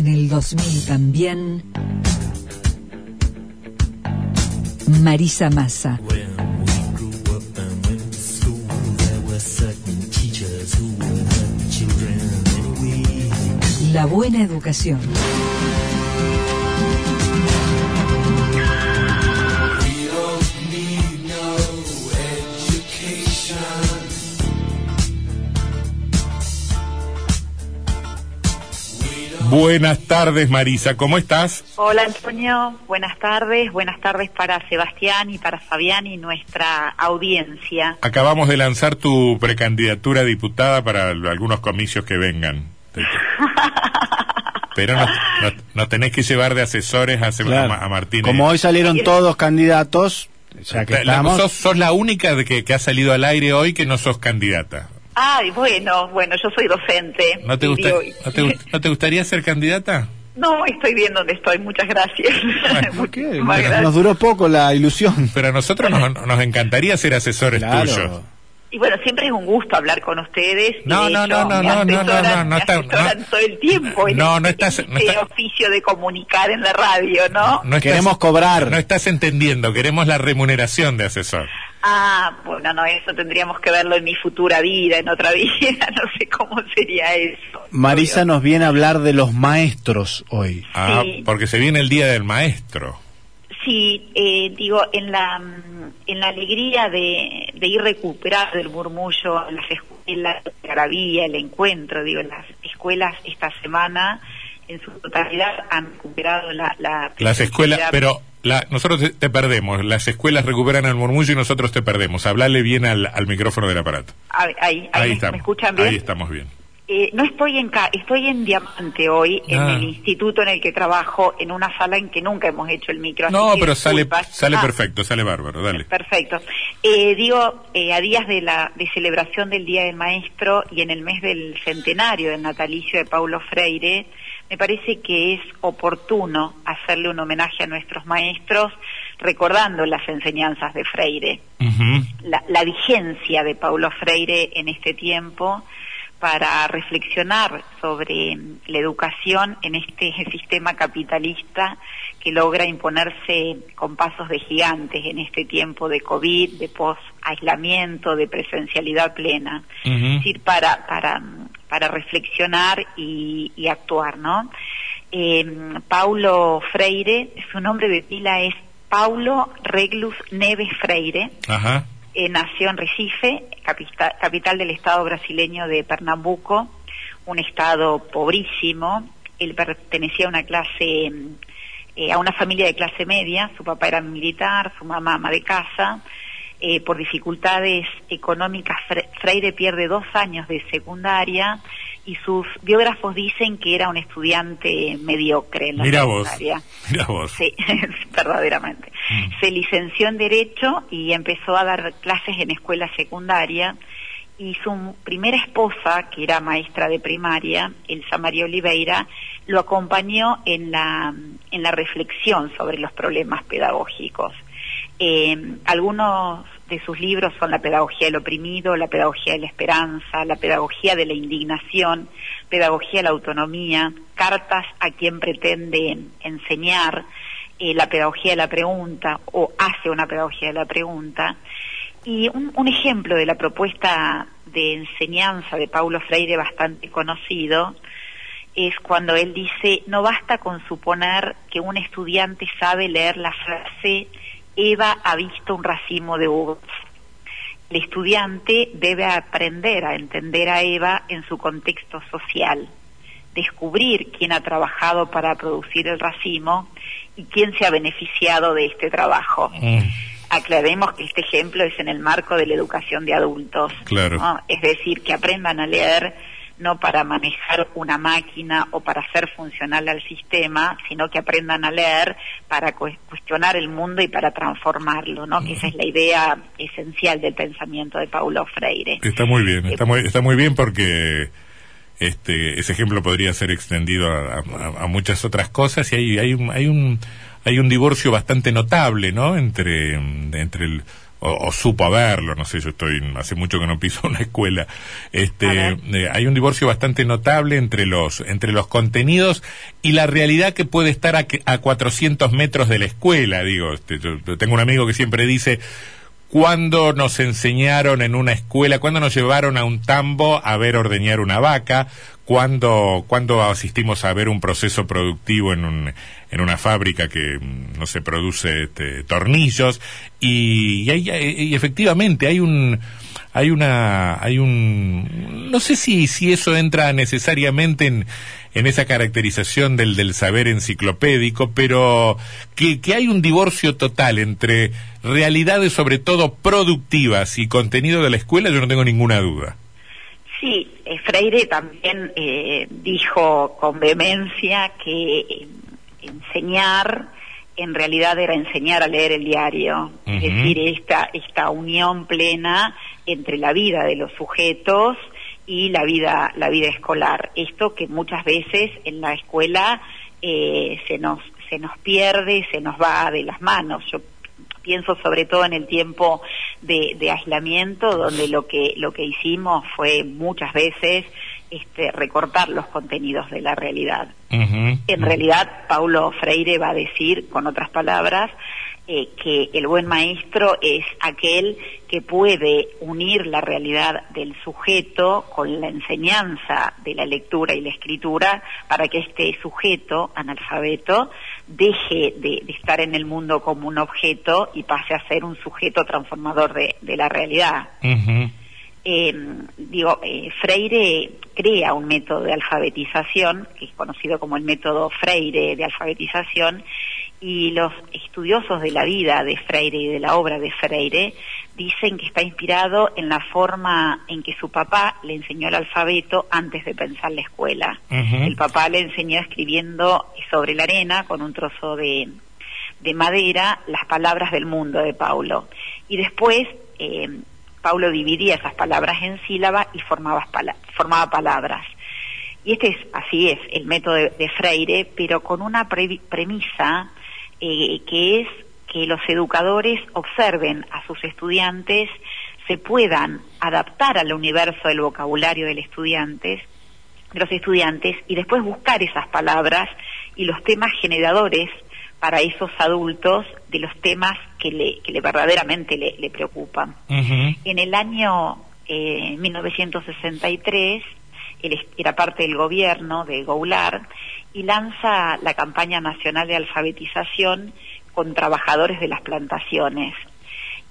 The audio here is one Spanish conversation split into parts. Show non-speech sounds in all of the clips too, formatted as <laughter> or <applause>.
En el 2000 también. Marisa Massa. La buena educación. Buenas tardes, Marisa, ¿cómo estás? Hola, Antonio, buenas tardes. Buenas tardes para Sebastián y para Fabián y nuestra audiencia. Acabamos de lanzar tu precandidatura a diputada para algunos comicios que vengan. <laughs> Pero nos, tenés que llevar de asesores a, Martín. a Martínez. Como hoy salieron todos candidatos, ya que estamos... sos, la única de que, que ha salido al aire hoy que no sos candidata. Ay, bueno, bueno, yo soy docente. ¿No te, ¿no te, gustaría ser candidata? No, estoy bien donde estoy, muchas gracias. ¿Por <laughs> qué? Nos duró poco la ilusión. Pero a nosotros nos, nos encantaría ser asesores tuyos. Y bueno, siempre es un gusto hablar con ustedes. No, no, no, no, no, no, no, no, está, todo el tiempo en no, no estás, no este oficio de comunicar en la radio, ¿no? No queremos cobrar. No estás entendiendo, queremos la remuneración de asesor. Ah, bueno, no, eso tendríamos que verlo en mi futura vida, en otra <laughs> vida, no sé cómo sería eso. Marisa nos viene a hablar de los maestros hoy. Ah, porque se viene el Día del Maestro. Sí, eh, digo, en la, en la alegría de, ir recuperar del murmullo las escuelas, la maravilla, el encuentro, digo, las escuelas esta semana en su totalidad han recuperado la... la las escuelas, pero la, nosotros te, perdemos, las escuelas recuperan el murmullo y nosotros te perdemos. Hablale bien al, al micrófono del aparato. Ahí, ahí, estamos. ¿me escuchan bien? Ahí estamos bien. Eh, no estoy en estoy en Diamante hoy, en ah. el instituto en el que trabajo, en una sala en que nunca hemos hecho el micro. No, pero sale, sale ah. perfecto, sale bárbaro, dale. Perfecto. Eh, digo, eh, a días de la de celebración del Día del Maestro y en el mes del centenario del natalicio de Paulo Freire, me parece que es oportuno hacerle un homenaje a nuestros maestros recordando las enseñanzas de Freire, la, la, vigencia de Paulo Freire en este tiempo para reflexionar sobre la educación en este sistema capitalista que logra imponerse con pasos de gigantes en este tiempo de COVID, de post-aislamiento, de presencialidad plena. Es decir, para, para para reflexionar y, actuar, ¿no? Eh, Paulo Freire, su nombre de pila es Paulo Reglus Neves Freire. Eh, nació en Recife, capital, del estado brasileño de Pernambuco, un estado pobrísimo. Él pertenecía a una clase, eh, a una familia de clase media. Su papá era militar, su mamá ama de casa. Eh, por dificultades económicas, Freire pierde dos años de secundaria y sus biógrafos dicen que era un estudiante mediocre en la secundaria. Vos, mira vos. Sí, <laughs> verdaderamente. Mm. Se licenció en Derecho y empezó a dar clases en escuela secundaria y su primera esposa, que era maestra de primaria, Elsa María Oliveira, lo acompañó en la, en la reflexión sobre los problemas pedagógicos. Eh, algunos de sus libros son La pedagogía del oprimido, La pedagogía de la esperanza, La pedagogía de la indignación, Pedagogía de la autonomía, Cartas a quien pretende enseñar, eh, La pedagogía de la pregunta o Hace una pedagogía de la pregunta. Y un, un ejemplo de la propuesta de enseñanza de Paulo Freire bastante conocido es cuando él dice, no basta con suponer que un estudiante sabe leer la frase Eva ha visto un racimo de uvas. El estudiante debe aprender a entender a Eva en su contexto social, descubrir quién ha trabajado para producir el racimo y quién se ha beneficiado de este trabajo. Mm. Aclaremos que este ejemplo es en el marco de la educación de adultos. Claro. Es decir, que aprendan a leer no para manejar una máquina o para hacer funcional al sistema, sino que aprendan a leer para cu- cuestionar el mundo y para transformarlo, ¿no? Que esa es la idea esencial del pensamiento de Paulo Freire. Está muy bien, está muy, está muy bien porque este ese ejemplo podría ser extendido a muchas otras cosas y hay, hay un hay un hay un divorcio bastante notable, ¿no? Entre entre el o, o supo haberlo, no sé, yo estoy hace mucho que no piso <laughs> una escuela. Este, eh, hay un divorcio bastante notable entre los entre los contenidos y la realidad que puede estar a, a 400 metros de la escuela. Digo, este, yo- yo tengo un amigo que siempre dice cuando nos enseñaron en una escuela, cuando nos llevaron a un tambo a ver ordeñar una vaca, cuando, cuando asistimos a ver un proceso productivo en, un, en una fábrica que, mm, no se produce este, tornillos, y, y, hay- y efectivamente hay un, hay una, hay un, no sé si, si eso entra necesariamente en, en esa caracterización del, del saber enciclopédico, pero que, que hay un divorcio total entre realidades sobre todo productivas y contenido de la escuela, yo no tengo ninguna duda. Sí, eh, Freire también eh, dijo con vehemencia que enseñar en realidad era enseñar a leer el diario, es decir, esta, esta unión plena entre la vida de los sujetos y la vida, la vida escolar. Esto que muchas veces en la escuela eh, se nos, se nos pierde, se nos va de las manos. Yo pienso sobre todo en el tiempo de, de aislamiento donde lo que lo que hicimos fue muchas veces este, recortar los contenidos de la realidad. En realidad Paulo Freire va a decir con otras palabras eh, que el buen maestro es aquel que puede unir la realidad del sujeto con la enseñanza de la lectura y la escritura para que este sujeto analfabeto deje de, de estar en el mundo como un objeto y pase a ser un sujeto transformador de, de la realidad. Eh, digo, eh, Freire crea un método de alfabetización, que es conocido como el método Freire de alfabetización, y los estudiosos de la vida de Freire y de la obra de Freire dicen que está inspirado en la forma en que su papá le enseñó el alfabeto antes de pensar la escuela. El papá le enseñó escribiendo sobre la arena con un trozo de, de madera las palabras del mundo de Paulo. Y después eh, Paulo dividía esas palabras en sílabas y formaba, pala- formaba palabras. Y este es, así es, el método de, de Freire, pero con una pre- premisa eh, que es que los educadores observen a sus estudiantes, se puedan adaptar al universo del vocabulario del estudiantes, de los estudiantes, y después buscar esas palabras y los temas generadores para esos adultos de los temas que le, que le verdaderamente le, le preocupan. En el año eh, 1963, él es- era parte del gobierno de Goulart y lanza la campaña nacional de alfabetización con trabajadores de las plantaciones.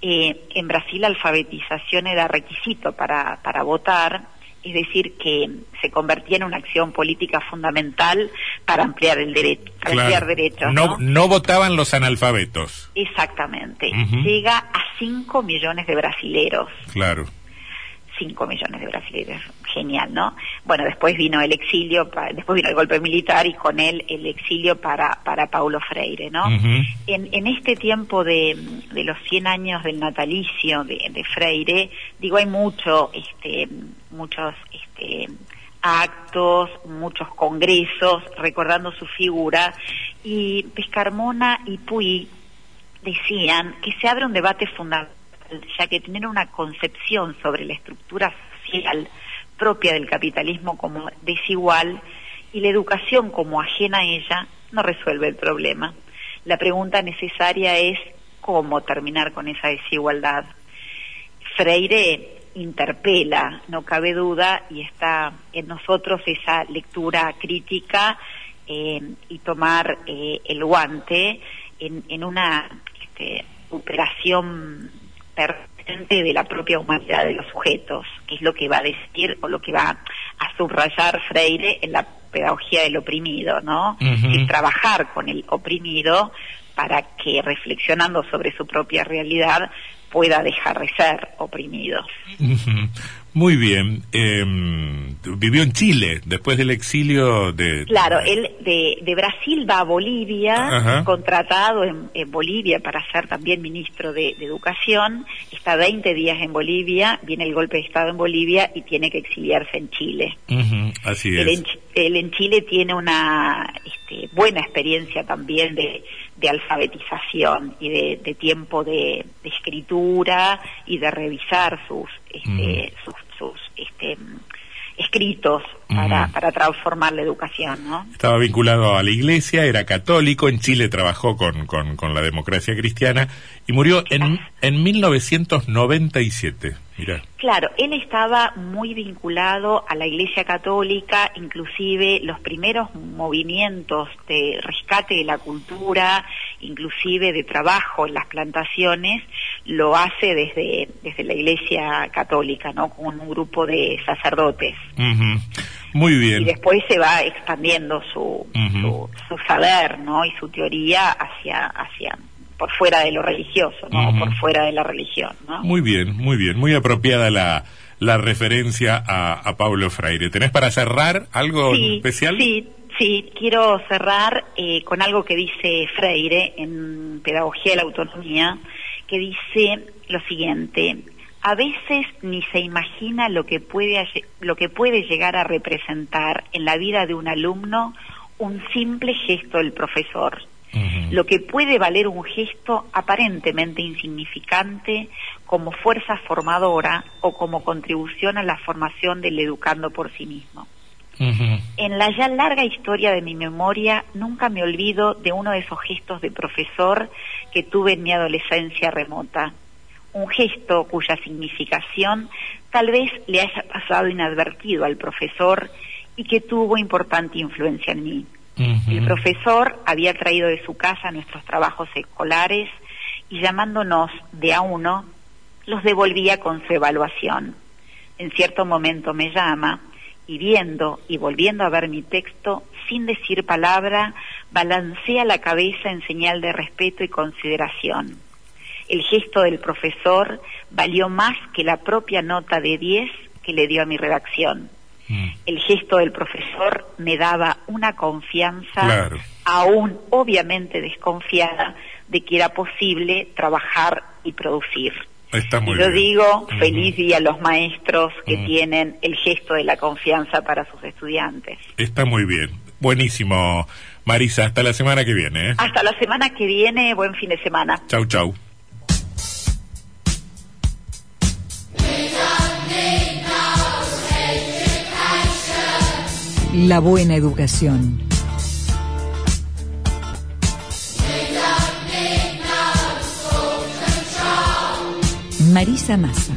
Eh, en Brasil la alfabetización era requisito para, para votar, es decir, que se convertía en una acción política fundamental para ampliar el derecho, para Claro. ampliar derechos. no, ¿no? no votaban los analfabetos, Exactamente. Llega a 5 millones de brasileros. claro. 5 millones de brasileños. Genial, ¿no? Bueno, después vino el exilio, después vino el golpe militar y con él el exilio para, para Paulo Freire, ¿no? En, en este tiempo de, de los 100 años del natalicio de, de Freire, digo, hay mucho, este, muchos este, actos, muchos congresos recordando su figura y Pescarmona y Puy decían que se abre un debate fundamental, ya que tener una concepción sobre la estructura social propia del capitalismo como desigual y la educación como ajena a ella no resuelve el problema. La pregunta necesaria es cómo terminar con esa desigualdad. Freire interpela, no cabe duda, y está en nosotros esa lectura crítica eh, y tomar eh, el guante en, en una este, operación persistente de la propia humanidad de los sujetos, que es lo que va a decir o lo que va a subrayar Freire en la pedagogía del oprimido, ¿no? Y trabajar con el oprimido para que reflexionando sobre su propia realidad pueda dejar de ser oprimido. Muy bien. Eh, vivió en Chile después del exilio de... Claro, él de, de Brasil va a Bolivia, Ajá. contratado en, en Bolivia para ser también ministro de, de Educación, está 20 días en Bolivia, viene el golpe de Estado en Bolivia y tiene que exiliarse en Chile. Así Él es. en, Ch- él en Chile tiene una este, buena experiencia también de, de alfabetización y de, de tiempo de, de escritura y de revisar sus, este, sus, sus, este, mm, escritos para, transformar la educación, ¿no? Estaba vinculado a la iglesia, era católico, en Chile trabajó con, con, con la democracia cristiana y murió en, en 1997. Mira. Claro, él estaba muy vinculado a la Iglesia Católica, inclusive los primeros movimientos de rescate de la cultura, inclusive de trabajo en las plantaciones, lo hace desde, desde la Iglesia Católica, ¿no? Con un grupo de sacerdotes. Ujú. Muy Y bien. después se va expandiendo su, su, su saber, ¿no? Y su teoría hacia, hacia, por fuera de lo religioso, ¿no? Por fuera de la religión, ¿no? Muy bien, muy bien. Muy apropiada la, la referencia a, a Pablo Freire. ¿Tenés para cerrar algo sí, especial? Sí, sí, quiero cerrar eh, con algo que dice Freire en Pedagogía de la Autonomía, que dice lo siguiente. A veces ni se imagina lo que puede lo que puede llegar a representar en la vida de un alumno un simple gesto del profesor. Lo que puede valer un gesto aparentemente insignificante como fuerza formadora o como contribución a la formación del educando por sí mismo. En la ya larga historia de mi memoria, nunca me olvido de uno de esos gestos de profesor que tuve en mi adolescencia remota. Un gesto cuya significación tal vez le haya pasado inadvertido al profesor y que tuvo importante influencia en mí. El profesor había traído de su casa nuestros trabajos escolares y llamándonos de a uno, los devolvía con su evaluación. En cierto momento me llama y viendo y volviendo a ver mi texto, sin decir palabra, balancea la cabeza en señal de respeto y consideración. El gesto del profesor valió más que la propia nota de 10 que le dio a mi redacción Mm. el gesto del profesor me daba una confianza, Claro. aún obviamente desconfiada, de que era posible trabajar y producir. Está muy y yo bien. digo, feliz día a los maestros que Ujú. tienen el gesto de la confianza para sus estudiantes. Está muy bien. Buenísimo. Marisa, hasta la semana que viene. ¿eh? Hasta la semana que viene, buen fin de semana. Chau, chau. La buena educación. Marisa Massa.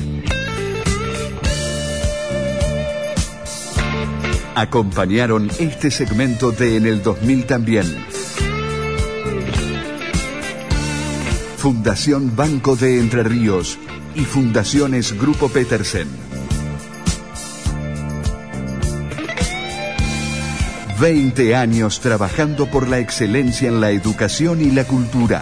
Acompañaron este segmento de En el 2000 también. Fundación Banco de Entre Ríos y Fundaciones Grupo Petersen. 20 años trabajando por la excelencia en la educación y la cultura.